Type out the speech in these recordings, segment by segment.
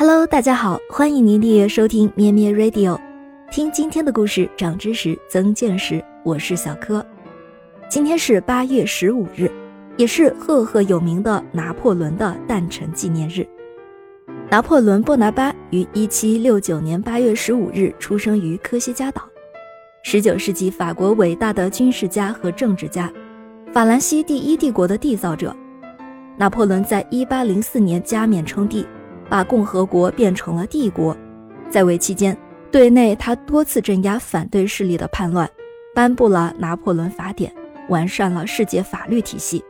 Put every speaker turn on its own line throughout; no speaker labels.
Hello，大家好，欢迎您订阅收听咩咩 Radio，听今天的故事，长知识，增见识。我是小柯。今天是八月十五日，也是赫赫有名的拿破仑的诞辰纪念日。拿破仑·波拿巴于一七六九年八月十五日出生于科西嘉岛，十九世纪法国伟大的军事家和政治家，法兰西第一帝国的缔造者。拿破仑在一八零四年加冕称帝。把共和国变成了帝国，在位期间，对内他多次镇压反对势力的叛乱，颁布了拿破仑法典，完善了世界法律体系，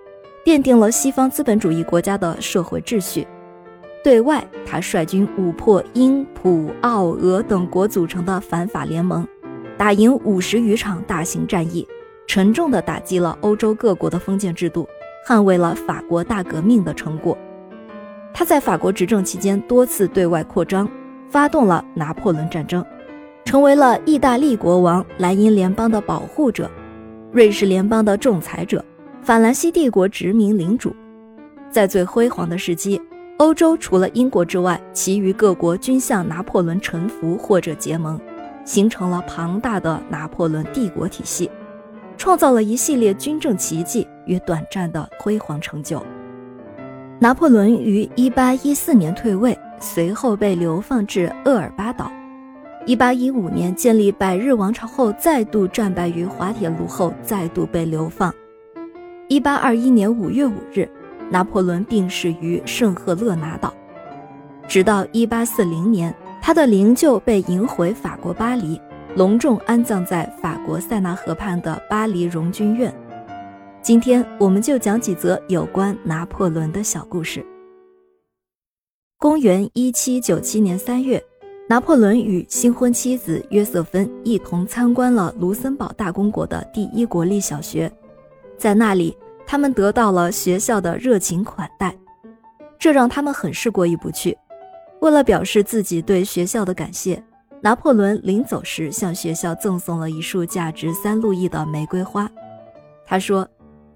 奠定了西方资本主义国家的社会秩序；对外，他率军武破英、普、奥、俄等国组成的反法联盟，打赢五十余场大型战役，沉重地打击了欧洲各国的封建制度，捍卫了法国大革命的成果。他在法国执政期间多次对外扩张，发动了拿破仑战争，成为了意大利国王莱茵联邦的保护者，瑞士联邦的仲裁者，法兰西帝国殖民领主。在最辉煌的时期，欧洲除了英国之外，其余各国均向拿破仑臣服或者结盟，形成了庞大的拿破仑帝国体系，创造了一系列军政奇迹与短暂的辉煌成就。拿破仑于1814年退位，随后被流放至厄尔巴岛。1815年建立百日王朝后，再度战败于滑铁卢后，再度被流放。1821年5月5日，拿破仑病逝于圣赫勒拿岛。直到1840年，他的灵柩被迎回法国巴黎，隆重安葬在法国塞纳河畔的巴黎荣军院。今天我们就讲几则有关拿破仑的小故事。公元一七九七年三月，拿破仑与新婚妻子约瑟芬一同参观了卢森堡大公国的第一国立小学，在那里，他们得到了学校的热情款待，这让他们很是过意不去。为了表示自己对学校的感谢，拿破仑临走时向学校赠送了一束价值三路易的玫瑰花。他说。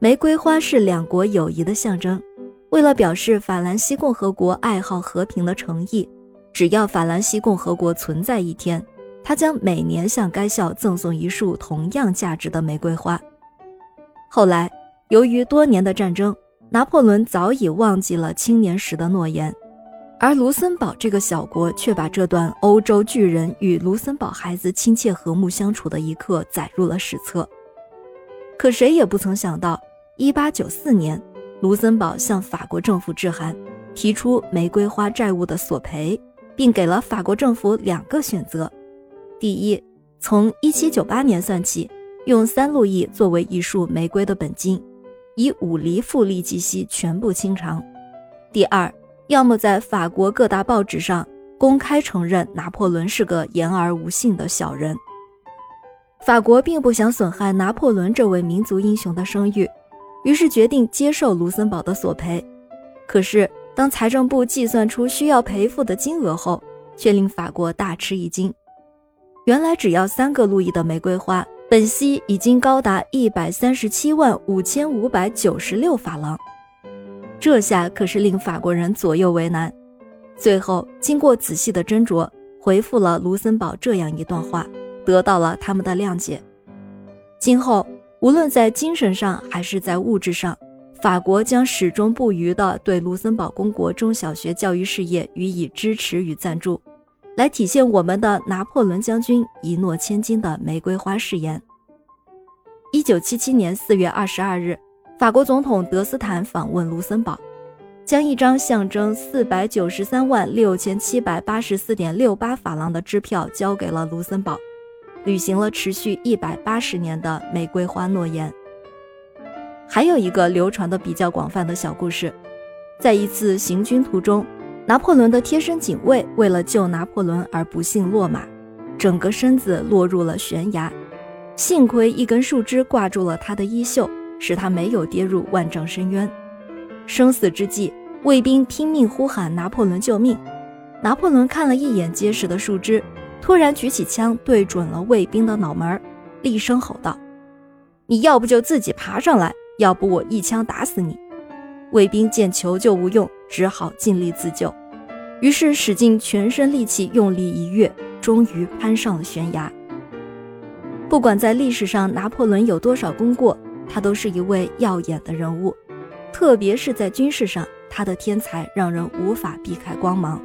玫瑰花是两国友谊的象征。为了表示法兰西共和国爱好和平的诚意，只要法兰西共和国存在一天，他将每年向该校赠送一束同样价值的玫瑰花。后来，由于多年的战争，拿破仑早已忘记了青年时的诺言，而卢森堡这个小国却把这段欧洲巨人与卢森堡孩子亲切和睦相处的一刻载入了史册。可谁也不曾想到，一八九四年，卢森堡向法国政府致函，提出玫瑰花债务的索赔，并给了法国政府两个选择：第一，从一七九八年算起，用三路易作为一束玫瑰的本金，以五厘复利计息，全部清偿；第二，要么在法国各大报纸上公开承认拿破仑是个言而无信的小人。法国并不想损害拿破仑这位民族英雄的声誉，于是决定接受卢森堡的索赔。可是，当财政部计算出需要赔付的金额后，却令法国大吃一惊。原来，只要三个路易的玫瑰花，本息已经高达一百三十七万五千五百九十六法郎。这下可是令法国人左右为难。最后，经过仔细的斟酌，回复了卢森堡这样一段话。得到了他们的谅解。今后无论在精神上还是在物质上，法国将始终不渝地对卢森堡公国中小学教育事业予以支持与赞助，来体现我们的拿破仑将军一诺千金的玫瑰花誓言。一九七七年四月二十二日，法国总统德斯坦访问卢森堡，将一张象征四百九十三万六千七百八十四点六八法郎的支票交给了卢森堡。履行了持续一百八十年的玫瑰花诺言。还有一个流传的比较广泛的小故事，在一次行军途中，拿破仑的贴身警卫为了救拿破仑而不幸落马，整个身子落入了悬崖。幸亏一根树枝挂住了他的衣袖，使他没有跌入万丈深渊。生死之际，卫兵拼命呼喊拿破仑救命。拿破仑看了一眼结实的树枝。突然举起枪，对准了卫兵的脑门，厉声吼道：“你要不就自己爬上来，要不我一枪打死你！”卫兵见求救无用，只好尽力自救。于是使尽全身力气，用力一跃，终于攀上了悬崖。不管在历史上拿破仑有多少功过，他都是一位耀眼的人物，特别是在军事上，他的天才让人无法避开光芒。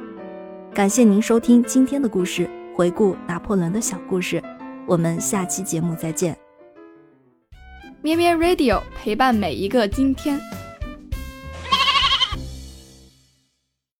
感谢您收听今天的故事，回顾拿破仑的小故事。我们下期节目再见。
咩咩 Radio 陪伴每一个今天。